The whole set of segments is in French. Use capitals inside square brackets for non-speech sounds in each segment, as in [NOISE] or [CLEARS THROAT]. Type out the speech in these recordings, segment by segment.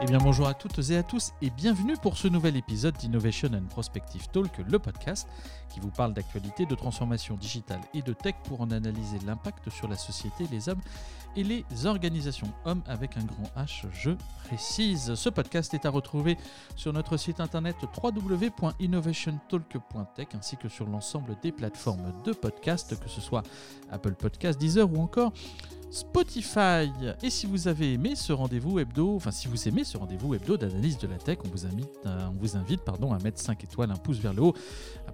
Eh bien bonjour à toutes et à tous et bienvenue pour ce nouvel épisode d'Innovation and Prospective Talk, le podcast qui vous parle d'actualité, de transformation digitale et de tech pour en analyser l'impact sur la société, les hommes et les organisations. Hommes avec un grand H, je précise. Ce podcast est à retrouver sur notre site internet www.innovationtalk.tech ainsi que sur l'ensemble des plateformes de podcast, que ce soit Apple Podcast, Deezer ou encore Spotify. Et si vous avez aimé ce rendez-vous hebdo, enfin si vous aimez ce rendez-vous hebdo d'analyse de la tech, on vous invite, invite pardon, à mettre 5 étoiles, un pouce vers le haut,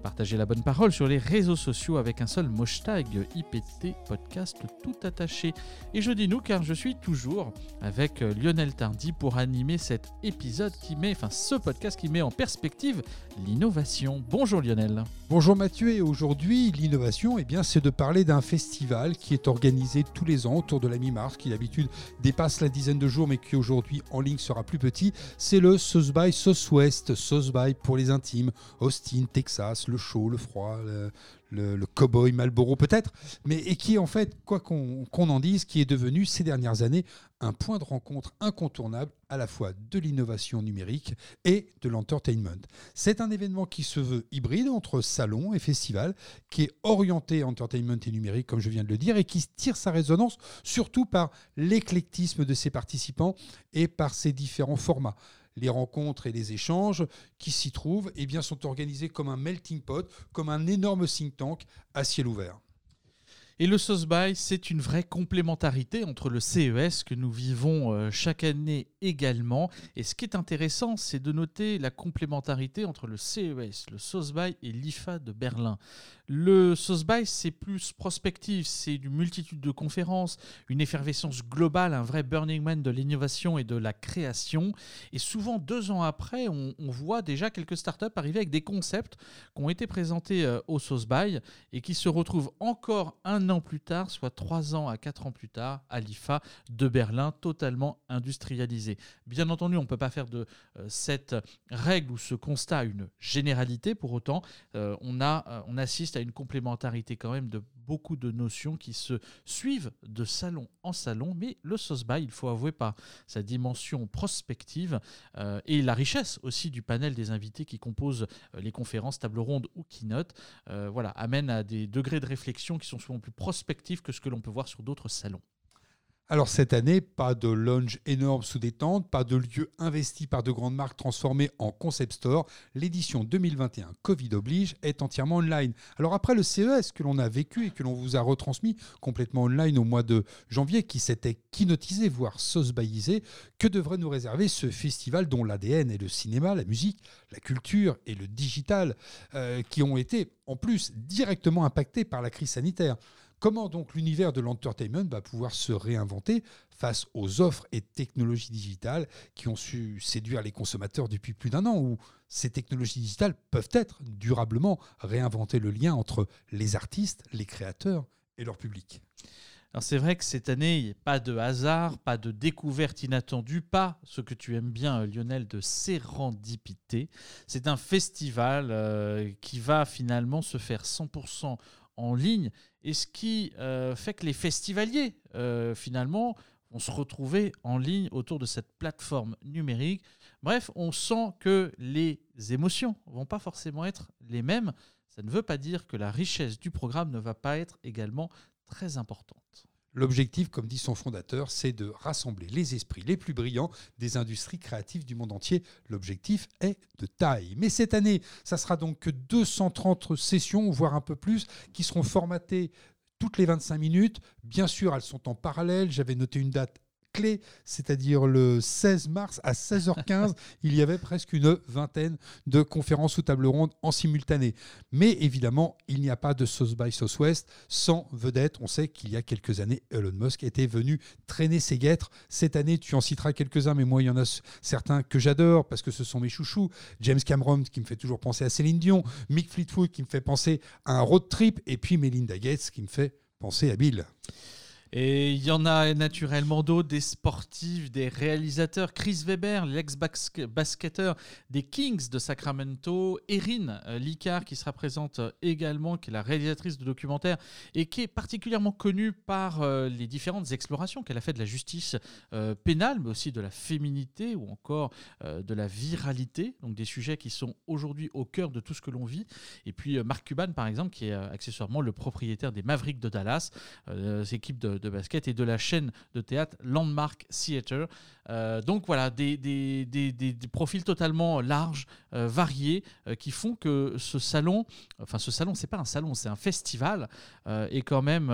à partager la bonne parole sur les réseaux sociaux avec un seul hashtag IPT podcast tout attaché. Et je dis nous car je suis toujours avec euh, Lionel Tardy pour animer cet épisode qui met, enfin ce podcast qui met en perspective l'innovation. Bonjour Lionel. Bonjour Mathieu et aujourd'hui l'innovation eh bien c'est de parler d'un festival qui est organisé tous les ans autour de la mi-mars qui d'habitude dépasse la dizaine de jours mais qui aujourd'hui en ligne sera plus petit. C'est le South by Southwest, South by pour les intimes, Austin, Texas, le chaud, le froid, le, le, cowboy Malboro peut-être, mais et qui en fait, quoi qu'on en dise, qui est devenu ces dernières années un point de rencontre incontournable à la fois de l'innovation numérique et de l'entertainment. C'est un événement qui se veut hybride entre salon et festival, qui est orienté entertainment et numérique, comme je viens de le dire, et qui tire sa résonance surtout par l'éclectisme de ses participants et par ses différents formats les rencontres et les échanges qui s'y trouvent eh bien, sont organisés comme un melting pot, comme un énorme think tank à ciel ouvert. Et le Sauce By, c'est une vraie complémentarité entre le CES que nous vivons euh, chaque année également. Et ce qui est intéressant, c'est de noter la complémentarité entre le CES, le Sauce By et l'IFA de Berlin. Le Sauce By, c'est plus prospectif, c'est une multitude de conférences, une effervescence globale, un vrai Burning Man de l'innovation et de la création. Et souvent, deux ans après, on, voit déjà quelques startups arriver avec des concepts qui ont été présentés euh, au Sauce By et qui se retrouvent encore un an plus tard, soit trois ans à quatre ans plus tard, à l'IFA de Berlin, totalement industrialisé. Bien entendu, on ne peut pas faire de euh, cette règle ou ce constat une généralité. Pour autant, euh, on, a, on assiste à une complémentarité quand même de beaucoup de notions qui se suivent de salon en salon, mais le SOSBA, il faut avouer par sa dimension prospective euh, et la richesse aussi du panel des invités qui composent euh, les conférences, table ronde ou keynote, euh, voilà, amène à des degrés de réflexion qui sont souvent plus prospectifs que ce que l'on peut voir sur d'autres salons. Alors cette année, pas de lounge énorme sous détente, pas de lieu investi par de grandes marques transformées en concept store. L'édition 2021, Covid oblige, est entièrement online. Alors après le CES que l'on a vécu et que l'on vous a retransmis complètement online au mois de janvier, qui s'était kinotisé, voire sauce-baïsé, que devrait nous réserver ce festival dont l'ADN est le cinéma, la musique, la culture et le digital, euh, qui ont été en plus directement impactés par la crise sanitaire? Comment donc l'univers de l'entertainment va pouvoir se réinventer face aux offres et technologies digitales qui ont su séduire les consommateurs depuis plus d'un an, où ces technologies digitales peuvent être durablement réinventer le lien entre les artistes, les créateurs et leur public? C'est vrai que cette année, il a pas de hasard, pas de découverte inattendue, pas ce que tu aimes bien euh, Lionel de sérendipité. C'est un festival euh, qui va finalement se faire 100% en ligne et ce qui euh, fait que les festivaliers, euh, finalement, vont se retrouver en ligne autour de cette plateforme numérique. Bref, on sent que les émotions vont pas forcément être les mêmes. Ça ne veut pas dire que la richesse du programme ne va pas être également très importante. L'objectif, comme dit son fondateur, c'est de rassembler les esprits les plus brillants des industries créatives du monde entier. L'objectif est de taille. Mais cette année, ça sera donc que 230 sessions, voire un peu plus, qui seront formatées toutes les 25 minutes. Bien sûr, elles sont en parallèle. J'avais noté une date clé, c'est-à-dire le 16 mars à 16h15, [LAUGHS] il y avait presque une vingtaine de conférences ou tables rondes en simultané. Mais évidemment, il n'y a pas de South by Southwest sans vedette. On sait qu'il y a quelques années, Elon Musk était venu traîner ses guêtres. Cette année, tu en citeras quelques-uns, mais moi, il y en a certains que j'adore parce que ce sont mes chouchous. James Cameron qui me fait toujours penser à Céline Dion, Mick Fleetwood qui me fait penser à un road trip, et puis Melinda Gates qui me fait penser à Bill. Et il y en a naturellement d'autres, des sportifs, des réalisateurs. Chris Weber, l'ex-basketteur des Kings de Sacramento. Erin euh, Licard, qui sera présente euh, également, qui est la réalisatrice de documentaires et qui est particulièrement connue par euh, les différentes explorations qu'elle a fait de la justice pénale, mais aussi de la féminité ou encore de la viralité. Donc des sujets qui sont aujourd'hui au cœur de tout ce que l'on vit. Et puis Marc Cuban, par exemple, qui est accessoirement le propriétaire des Mavericks de Dallas, équipe de, de basket, et de la chaîne de théâtre Landmark Theater. Euh, donc voilà, des, des, des, des, profils totalement larges, euh, variés, euh, qui font que ce salon, enfin ce salon, c'est pas un salon, c'est un festival, est quand même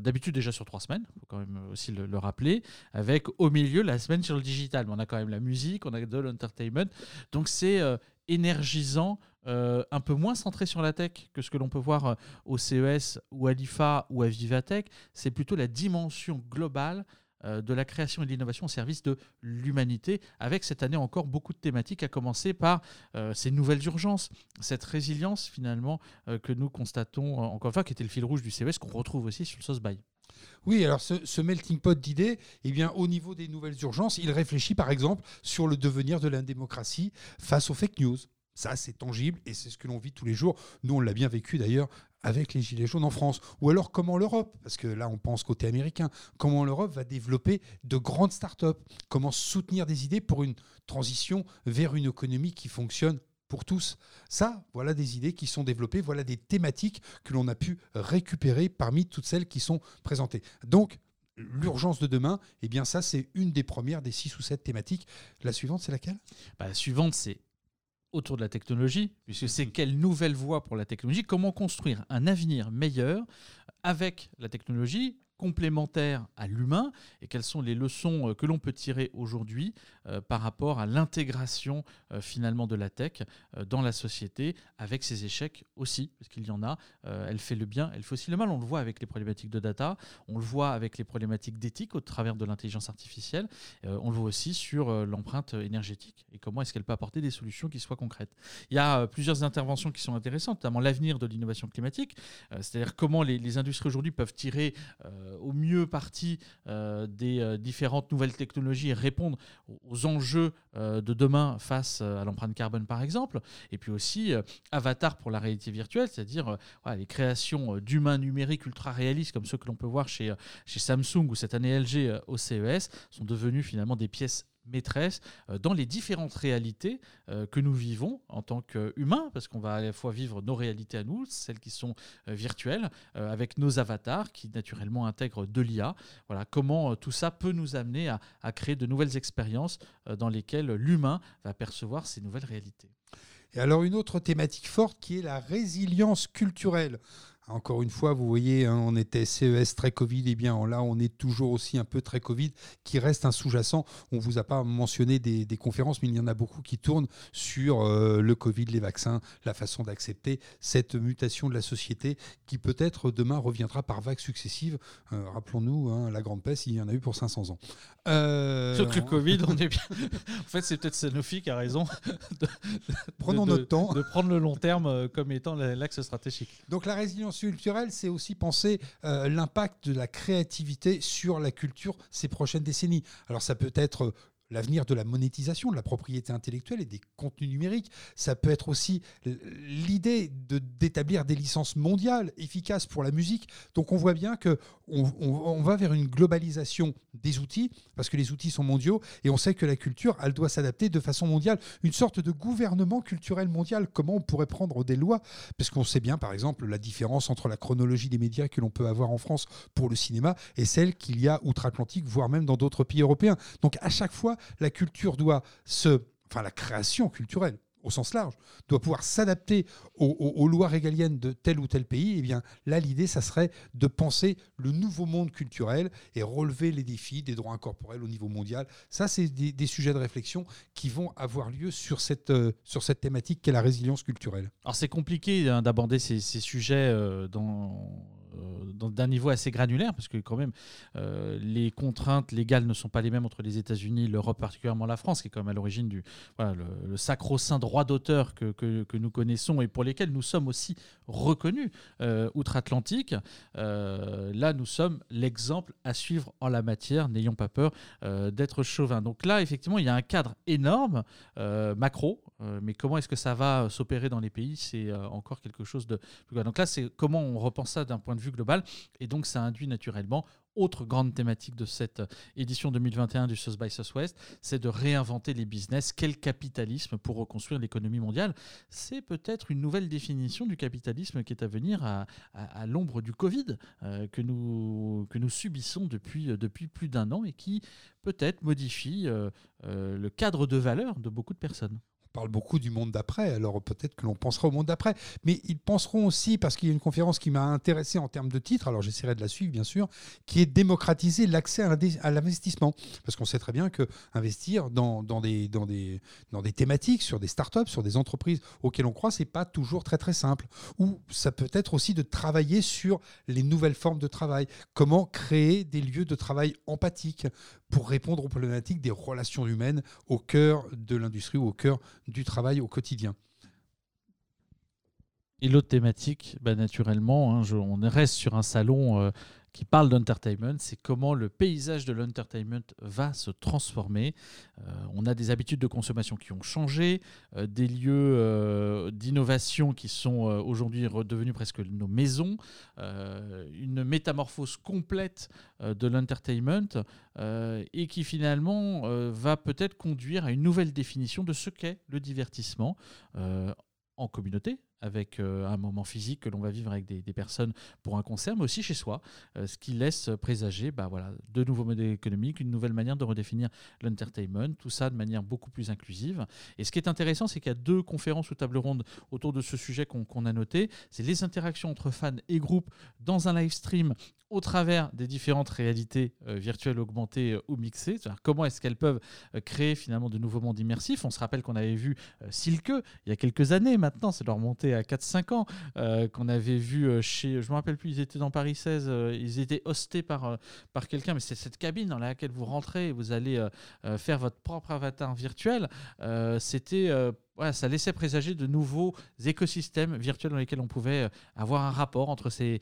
d'habitude déjà sur trois semaines, faut quand même aussi le, le, rappeler, avec au milieu la semaine sur le digital. Mais on a quand même la musique, on a de l'entertainment, donc c'est énergisant, un peu moins centré sur la tech que ce que l'on peut voir au CES ou à l'IFA ou à Vivatech. C'est plutôt la dimension globale euh, de la création et de l'innovation au service de l'humanité, avec cette année encore beaucoup de thématiques, à commencer par euh, ces nouvelles urgences, cette résilience finalement euh, que nous constatons encore une fois, qui était le fil rouge du CES, qu'on retrouve aussi sur le SOS BY. Oui, alors ce, melting pot d'idées, eh bien, au niveau des nouvelles urgences, il réfléchit par exemple sur le devenir de la démocratie face aux fake news. Ça, c'est tangible et c'est ce que l'on vit tous les jours. Nous, on l'a bien vécu d'ailleurs avec les Gilets jaunes en France Ou alors comment l'Europe, parce que là on pense côté américain, comment l'Europe va développer de grandes startups, comment soutenir des idées pour une transition vers une économie qui fonctionne pour tous. Ça, voilà des idées qui sont développées, voilà des thématiques que l'on a pu récupérer parmi toutes celles qui sont présentées. Donc, l'urgence de demain, eh bien ça, c'est une des premières des six ou sept thématiques. La suivante, c'est laquelle? Bah, La suivante, c'est autour de la technologie, puisque c'est quelle nouvelle voie pour la technologie, comment construire un avenir meilleur avec la technologie complémentaire à l'humain et quelles sont les leçons euh, que l'on peut tirer aujourd'hui euh, par rapport à l'intégration euh, finalement de la tech dans la société avec ses échecs aussi parce qu'il y en a elle fait le bien elle fait aussi le mal. On le voit avec les problématiques de data on le voit avec les problématiques d'éthique au travers de l'intelligence artificielle on le voit aussi sur l'empreinte énergétique et comment est-ce qu'elle peut apporter des solutions qui soient concrètes. Il y a plusieurs interventions qui sont intéressantes notamment l'avenir de l'innovation climatique c'est-à-dire comment les, les industries aujourd'hui peuvent tirer au mieux parti euh, des euh, différentes nouvelles technologies et répondre aux enjeux de demain face à l'empreinte carbone par exemple, et puis aussi Avatar pour la réalité virtuelle, c'est-à-dire les créations d'humains numériques ultra réalistes comme ceux que l'on peut voir chez, chez Samsung ou cette année LG au CES sont devenus finalement des pièces maîtresse euh, dans les différentes réalités euh, que nous vivons en tant qu'humains, parce qu'on va à la fois vivre nos réalités à nous, celles qui sont euh, virtuelles, avec nos avatars qui naturellement intègrent de l'IA. Voilà comment tout ça peut nous amener à, à créer de nouvelles expériences dans lesquelles l'humain va percevoir ces nouvelles réalités. Et alors une autre thématique forte qui est la résilience culturelle. Encore une fois, vous voyez, hein, on était CES très Covid, et eh bien là, on est toujours aussi un peu très Covid, qui reste un sous-jacent. On vous a pas mentionné des, conférences, mais il y en a beaucoup qui tournent sur euh, le Covid, les vaccins, la façon d'accepter cette mutation de la société, qui peut-être demain reviendra par vagues successives. Euh, rappelons-nous, hein, la grande peste, il y en a eu pour 500 ans. Euh... Sauf que le Covid, on [LAUGHS] est bien. en fait, c'est peut-être Sanofi qui a raison. [LAUGHS] De, Prenons notre temps. De prendre le long terme euh, comme étant l'axe stratégique. Donc la résilience culturelle, c'est aussi penser euh, l'impact de la créativité sur la culture ces prochaines décennies. Alors ça peut être l'avenir de la monétisation de la propriété intellectuelle et des contenus numériques. Ça peut être aussi l'idée d'établir des licences mondiales efficaces pour la musique. Donc on voit bien que on, va vers une globalisation des outils, parce que les outils sont mondiaux, et on sait que la culture, elle doit s'adapter de façon mondiale. Une sorte de gouvernement culturel mondial. Comment on pourrait prendre des lois? Parce qu'on sait bien, par exemple, la différence entre la chronologie des médias que l'on peut avoir en France pour le cinéma et celle qu'il y a outre-Atlantique, voire même dans d'autres pays européens. Donc à chaque fois, la culture doit se... Enfin, la création culturelle au sens large, doit pouvoir s'adapter aux, lois régaliennes de tel ou tel pays, eh bien là, l'idée, ça serait de penser le nouveau monde culturel et relever les défis des droits incorporels au niveau mondial. Ça, c'est des, sujets de réflexion qui vont avoir lieu sur cette, euh, sur cette thématique qu'est la résilience culturelle. Alors, c'est compliqué hein, d'aborder ces, sujets euh, dans d'un niveau assez granulaire, parce que quand même, les contraintes légales ne sont pas les mêmes entre les États-Unis, l'Europe, particulièrement la France, qui est quand même à l'origine du le, sacro-saint droit d'auteur que, que, nous connaissons et pour lesquels nous sommes aussi reconnus outre-Atlantique. là, nous sommes l'exemple à suivre en la matière. N'ayons pas peur d'être chauvin. Donc là, effectivement, il y a un cadre énorme, macro, mais comment est-ce que ça va s'opérer dans les pays C'est encore quelque chose de. Donc là, c'est comment on repense ça d'un point de vue global. Et donc, ça induit naturellement autre grande thématique de cette édition 2021 du South by Southwest, c'est de réinventer les business. Quel capitalisme pour reconstruire l'économie mondiale? C'est peut-être une nouvelle définition du capitalisme qui est à venir à, l'ombre du Covid euh, que, nous, que nous subissons depuis, depuis plus d'un an et qui peut-être modifie euh, euh, le cadre de valeur de beaucoup de personnes parle beaucoup du monde d'après, alors peut-être que l'on pensera au monde d'après. Mais ils penseront aussi, parce qu'il y a une conférence qui m'a intéressé en termes de titre, alors j'essaierai de la suivre bien sûr, qui est démocratiser l'accès à l'investissement. Parce qu'on sait très bien que investir dans, des, dans, des, dans des thématiques, sur des startups, sur des entreprises auxquelles on croit, c'est pas toujours très très simple. Ou ça peut être aussi de travailler sur les nouvelles formes de travail. Comment créer des lieux de travail empathiques pour répondre aux problématiques des relations humaines au cœur de l'industrie ou au cœur du travail au quotidien. Et l'autre thématique, bah, naturellement, hein, on reste sur un salon euh, qui parle d'entertainment, c'est comment le paysage de l'entertainment va se transformer. Euh, on a des habitudes de consommation qui ont changé, euh, des lieux d'innovation qui sont aujourd'hui redevenus presque nos maisons, une métamorphose complète de l'entertainment et qui finalement va peut-être conduire à une nouvelle définition de ce qu'est le divertissement en communauté, avec euh, un moment physique que l'on va vivre avec des, personnes pour un concert, mais aussi chez soi, euh, ce qui laisse présager bah, voilà, de nouveaux modèles économiques, une nouvelle manière de redéfinir l'entertainment, tout ça de manière beaucoup plus inclusive. Et ce qui est intéressant, c'est qu'il y a deux conférences ou tables rondes autour de ce sujet qu'on a noté. C'est les interactions entre fans et groupes dans un live stream au travers des différentes réalités euh, virtuelles augmentées ou mixées. Comment est-ce qu'elles peuvent créer finalement de nouveaux mondes immersifs On se rappelle qu'on avait vu Silke il y a quelques années maintenant, c'est leur montée à 4-5 ans, euh, qu'on avait vu euh, chez, je me rappelle plus, ils étaient dans Paris 16, euh, ils étaient hostés par, par quelqu'un, mais c'est cette cabine dans laquelle vous rentrez et vous allez faire votre propre avatar virtuel. C'était ça laissait présager de nouveaux écosystèmes virtuels dans lesquels on pouvait avoir un rapport entre ses,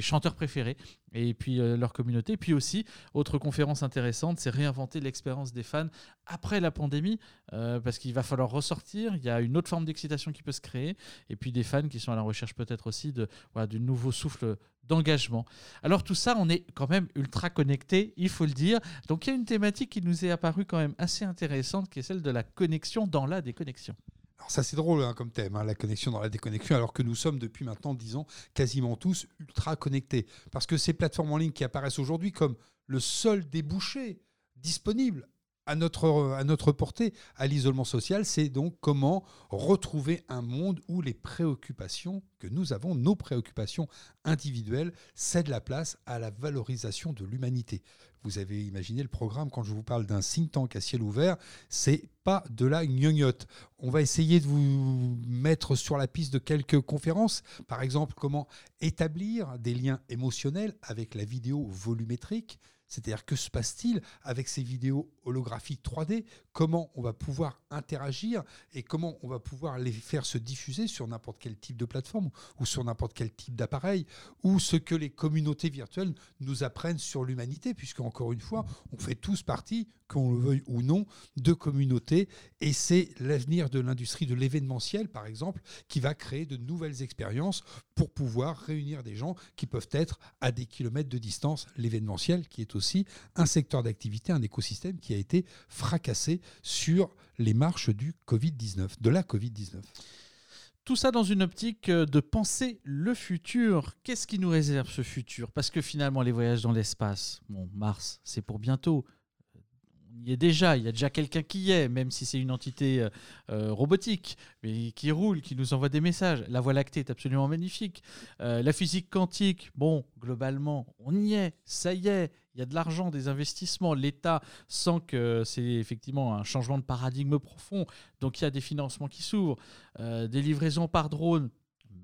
chanteurs préférés et puis leur communauté. Puis aussi, autre conférence intéressante, c'est réinventer l'expérience des fans après la pandémie, parce qu'il va falloir ressortir, il y a une autre forme d'excitation qui peut se créer, et puis des fans qui sont à la recherche peut-être aussi de, voilà, du nouveau souffle d'engagement. Alors tout ça, on est quand même ultra connecté, il faut le dire. Donc il y a une thématique qui nous est apparue quand même assez intéressante, qui est celle de la connexion dans la déconnexion. Alors ça c'est drôle hein, comme thème, hein, la connexion dans la déconnexion, alors que nous sommes depuis maintenant 10 ans quasiment tous ultra connectés. Parce que ces plateformes en ligne qui apparaissent aujourd'hui comme le seul débouché disponible à notre, portée, à l'isolement social, c'est donc comment retrouver un monde où les préoccupations que nous avons, nos préoccupations individuelles, cèdent la place à la valorisation de l'humanité. Vous avez imaginé le programme quand je vous parle d'un think tank à ciel ouvert, c'est pas de la gnognotte. On va essayer de vous mettre sur la piste de quelques conférences, par exemple comment établir des liens émotionnels avec la vidéo volumétrique, c'est-à-dire que se passe-t-il avec ces vidéos holographiques 3D Comment on va pouvoir interagir et comment on va pouvoir les faire se diffuser sur n'importe quel type de plateforme ou sur n'importe quel type d'appareil ou ce que les communautés virtuelles nous apprennent sur l'humanité puisque encore une fois, on fait tous partie, qu'on le veuille ou non, de communautés et c'est l'avenir de l'industrie de l'événementiel par exemple qui va créer de nouvelles expériences pour pouvoir réunir des gens qui peuvent être à des kilomètres de distance. L'événementiel qui est aussi un secteur d'activité, un écosystème qui a été fracassé sur les marches du Covid-19, de la Covid-19. Tout ça dans une optique euh, de penser le futur. Qu'est-ce qui nous réserve ce futur? Parce que finalement, les voyages dans l'espace, bon, Mars, c'est pour bientôt y est déjà, il y a déjà quelqu'un qui y est, même si c'est une entité euh, euh, robotique, mais qui roule, qui nous envoie des messages. La Voie lactée est absolument magnifique. La physique quantique, bon, globalement, on y est, ça y est, il y a de l'argent, des investissements. L'État sent que c'est effectivement un changement de paradigme profond, donc il y a des financements qui s'ouvrent. des livraisons par drone,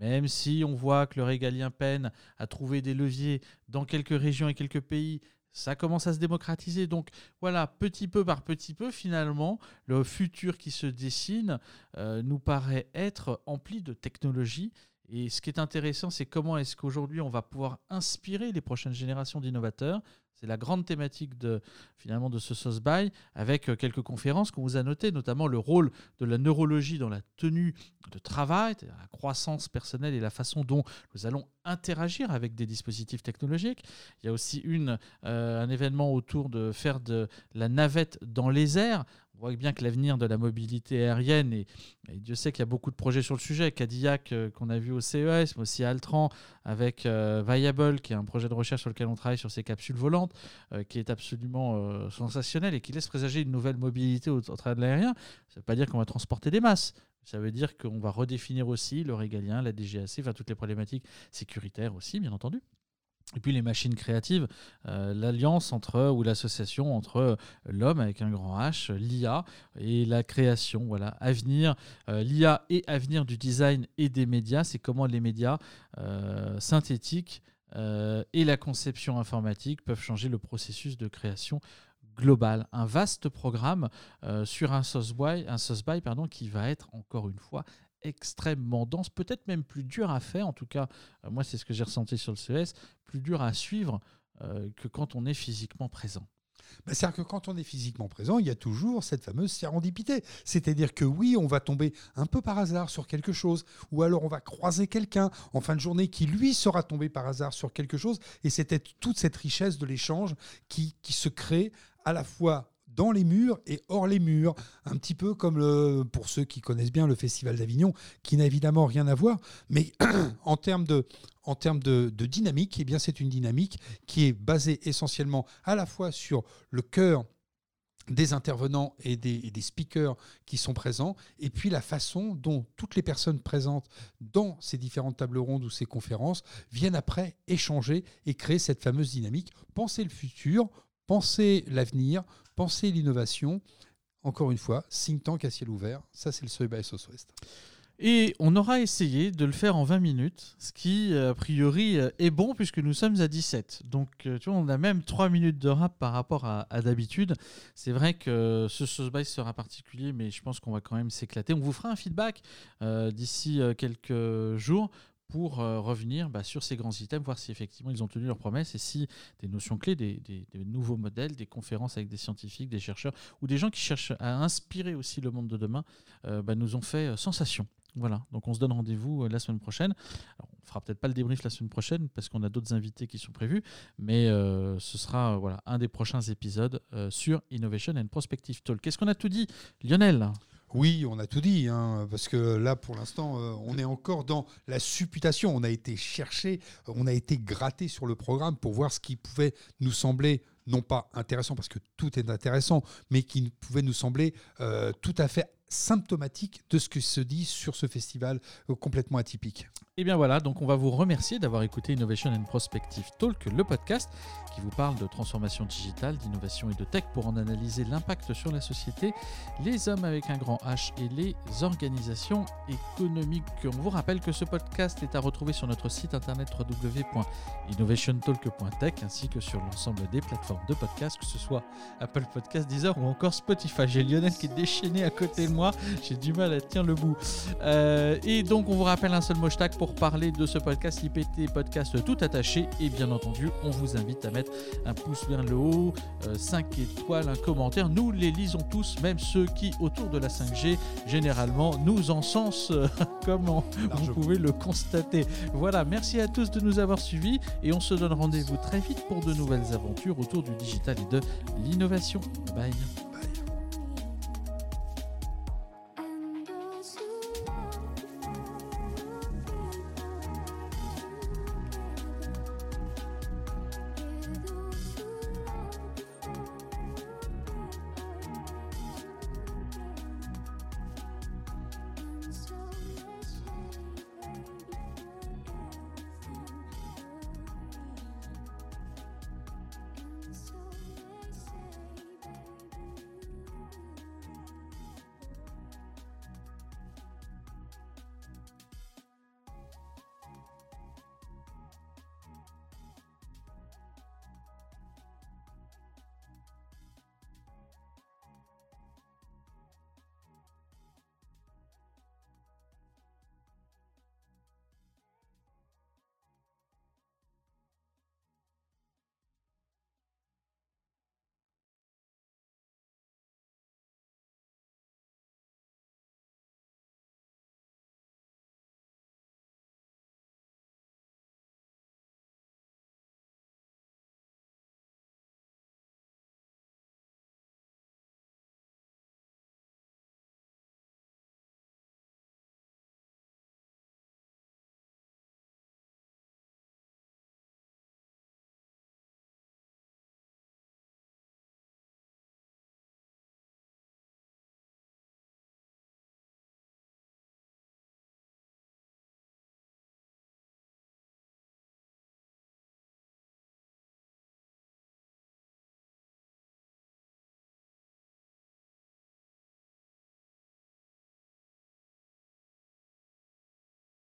même si on voit que le régalien peine à trouver des leviers dans quelques régions et quelques pays, ça commence à se démocratiser. Donc voilà, petit peu par petit peu, finalement, le futur qui se dessine euh, nous paraît être empli de technologies. Et ce qui est intéressant, c'est comment est-ce qu'aujourd'hui on va pouvoir inspirer les prochaines générations d'innovateurs c'est la grande thématique de, finalement de ce sauce by, avec euh, quelques conférences qu'on vous a notées, notamment le rôle de la neurologie dans la tenue de travail, la croissance personnelle et la façon dont nous allons interagir avec des dispositifs technologiques. Il y a aussi euh, un événement autour de faire de la navette dans les airs. On voit bien que l'avenir de la mobilité aérienne, et, Dieu sait qu'il y a beaucoup de projets sur le sujet, Cadillac euh, qu'on a vu au CES, mais aussi Altran avec euh, Viable, qui est un projet de recherche sur lequel on travaille sur ces capsules volantes, euh, qui est absolument sensationnel et qui laisse présager une nouvelle mobilité au, au travers de l'aérien. Ça ne veut pas dire qu'on va transporter des masses, ça veut dire qu'on va redéfinir aussi le régalien, la DGAC, enfin toutes les problématiques sécuritaires aussi, bien entendu. Et puis les machines créatives, euh, l'alliance entre ou l'association entre euh, l'homme avec un grand H, l'IA et la création. Voilà, avenir, euh, l'IA et avenir du design et des médias. C'est comment les médias synthétiques et la conception informatique peuvent changer le processus de création global, un vaste programme sur un sauce by, un pardon, qui va être encore une fois extrêmement dense, peut-être même plus dur à faire, en tout cas, euh, moi c'est ce que j'ai ressenti sur le CES, plus dur à suivre euh, que quand on est physiquement présent. Bah, c'est-à-dire que quand on est physiquement présent, il y a toujours cette fameuse sérendipité. C'est-à-dire que oui, on va tomber un peu par hasard sur quelque chose, ou alors on va croiser quelqu'un en fin de journée qui, lui, sera tombé par hasard sur quelque chose, et c'était toute cette richesse de l'échange qui, qui se crée à la fois dans les murs et hors les murs, un petit peu comme pour ceux qui connaissent bien le Festival d'Avignon, qui n'a évidemment rien à voir, mais [CLEARS THROAT] en termes de, en termes de, dynamique, eh bien c'est une dynamique qui est basée essentiellement à la fois sur le cœur des intervenants et des, et des, speakers qui sont présents, et puis la façon dont toutes les personnes présentes dans ces différentes tables rondes ou ces conférences viennent après échanger et créer cette fameuse dynamique. Penser le futur, penser l'avenir, penser l'innovation. Encore une fois, think tank à ciel ouvert, ça c'est le seuil by Southwest. Et on aura essayé de le faire en 20 minutes, ce qui, a priori, est bon puisque nous sommes à 17. Donc, euh, tu vois, on a même 3 minutes de rap par rapport à, d'habitude. C'est vrai que ce Sauce sera particulier, mais je pense qu'on va quand même s'éclater. On vous fera un feedback euh, d'ici euh, quelques jours pour euh, revenir bah, sur ces grands items, voir si effectivement ils ont tenu leurs promesses et si des notions clés, des, nouveaux modèles, des conférences avec des scientifiques, des chercheurs ou des gens qui cherchent à inspirer aussi le monde de demain euh, bah, nous ont fait euh, sensation. Voilà, donc on se donne rendez-vous la semaine prochaine. Alors, on fera peut-être pas le débrief la semaine prochaine parce qu'on a d'autres invités qui sont prévus, mais ce sera un des prochains épisodes sur Innovation and Prospective Talk. Qu'est-ce qu'on a tout dit, Lionel? Oui, on a tout dit, hein, parce que là, pour l'instant, euh, on est encore dans la supputation. On a été cherché, on a été gratté sur le programme pour voir ce qui pouvait nous sembler non pas intéressant, parce que tout est intéressant, mais qui pouvait nous sembler euh, tout à fait symptomatique de ce que se dit sur ce festival euh, complètement atypique. Et bien voilà, donc on va vous remercier d'avoir écouté Innovation and Prospective Talk, le podcast qui vous parle de transformation digitale, d'innovation et de tech pour en analyser l'impact sur la société, les hommes avec un grand H et les organisations économiques. On vous rappelle que ce podcast est à retrouver sur notre site internet www.innovationtalk.tech ainsi que sur l'ensemble des plateformes de podcast, que ce soit Apple Podcast, Deezer ou encore Spotify. J'ai Lionel qui est déchaîné à côté de moi, j'ai du mal à tenir le bout. Euh, et donc on vous rappelle un seul mot pour parler de ce podcast IPT Podcast tout attaché. Et bien entendu, on vous invite à mettre un pouce vers le haut, 5 euh, étoiles, un commentaire. Nous les lisons tous, même ceux qui, autour de la 5G, généralement nous encensent, [LAUGHS] comme vous pouvez le constater. Voilà, merci à tous de nous avoir suivis et on se donne rendez-vous très vite pour de nouvelles aventures autour du digital et de l'innovation. Bye.